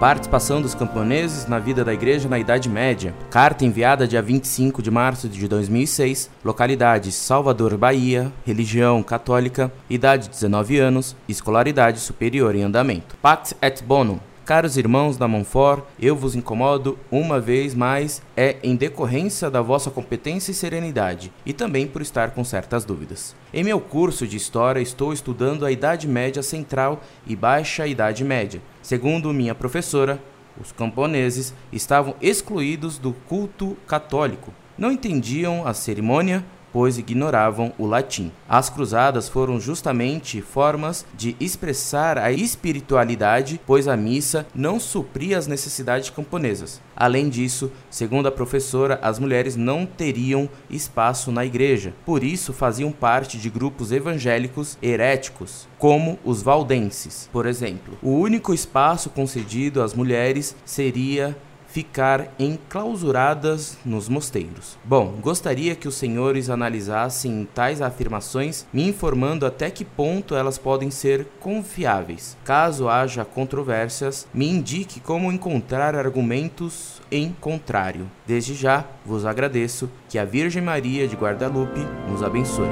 Participação dos camponeses na vida da igreja na Idade Média. Carta enviada dia 25 de março de 2006. Localidade Salvador, Bahia. Religião católica. Idade 19 anos. Escolaridade superior em andamento. Pax et Bonum. Caros irmãos da Monfort, eu vos incomodo uma vez mais é em decorrência da vossa competência e serenidade, e também por estar com certas dúvidas. Em meu curso de História estou estudando a Idade Média Central e Baixa Idade Média. Segundo minha professora, os camponeses estavam excluídos do culto católico. Não entendiam a cerimônia, pois ignoravam o latim. As cruzadas foram justamente formas de expressar a espiritualidade, pois a missa não supria as necessidades camponesas. Além disso, segundo a professora, as mulheres não teriam espaço na igreja, por isso faziam parte de grupos evangélicos heréticos, como os valdenses, por exemplo. O único espaço concedido às mulheres seria ficar enclausuradas nos mosteiros. Bom, gostaria que os senhores analisassem tais afirmações, me informando até que ponto elas podem ser confiáveis. Caso haja controvérsias, me indique como encontrar argumentos em contrário. Desde já, vos agradeço. Que a Virgem Maria de Guadalupe nos abençoe.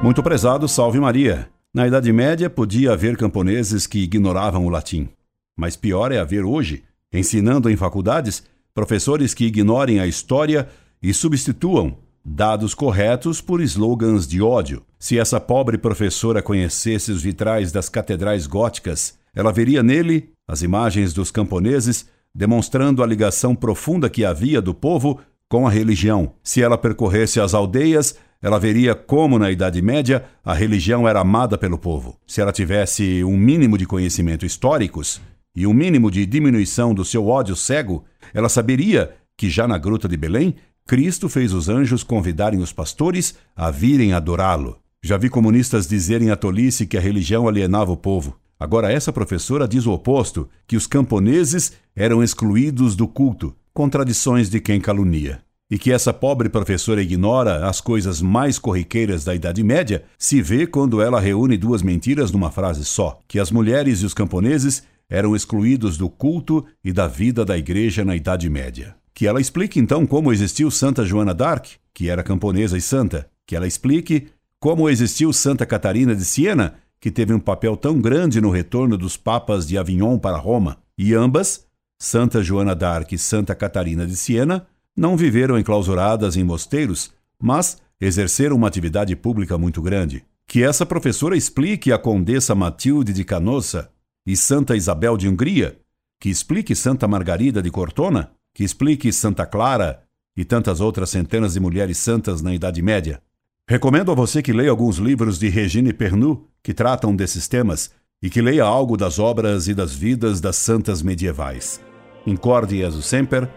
Muito prezado, salve Maria. Na Idade Média, podia haver camponeses que ignoravam o latim. Mas pior é haver hoje, ensinando em faculdades, professores que ignorem a história e substituam dados corretos por slogans de ódio. Se essa pobre professora conhecesse os vitrais das catedrais góticas, ela veria nele as imagens dos camponeses, demonstrando a ligação profunda que havia do povo com a religião. Se ela percorresse as aldeias, ela veria como, na Idade Média, a religião era amada pelo povo. Se ela tivesse um mínimo de conhecimento históricos e um mínimo de diminuição do seu ódio cego, ela saberia que já na Gruta de Belém, Cristo fez os anjos convidarem os pastores a virem adorá-lo. Já vi comunistas dizerem a tolice que a religião alienava o povo. Agora, essa professora diz o oposto, que os camponeses eram excluídos do culto, contradições de quem calunia e que essa pobre professora ignora as coisas mais corriqueiras da Idade Média, se vê quando ela reúne duas mentiras numa frase só: que as mulheres e os camponeses eram excluídos do culto e da vida da igreja na Idade Média. Que ela explique então como existiu Santa Joana d'Arc, que era camponesa e santa. Que ela explique como existiu Santa Catarina de Siena, que teve um papel tão grande no retorno dos papas de Avignon para Roma. E ambas, Santa Joana d'Arc e Santa Catarina de Siena, não viveram enclausuradas em mosteiros, mas exerceram uma atividade pública muito grande. Que essa professora explique a Condessa Matilde de Canossa e Santa Isabel de Hungria, que explique Santa Margarida de Cortona, que explique Santa Clara e tantas outras centenas de mulheres santas na Idade Média. Recomendo a você que leia alguns livros de Regine Pernu que tratam desses temas e que leia algo das obras e das vidas das santas medievais. Incorde Jesus Semper,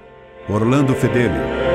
Orlando Fedeli.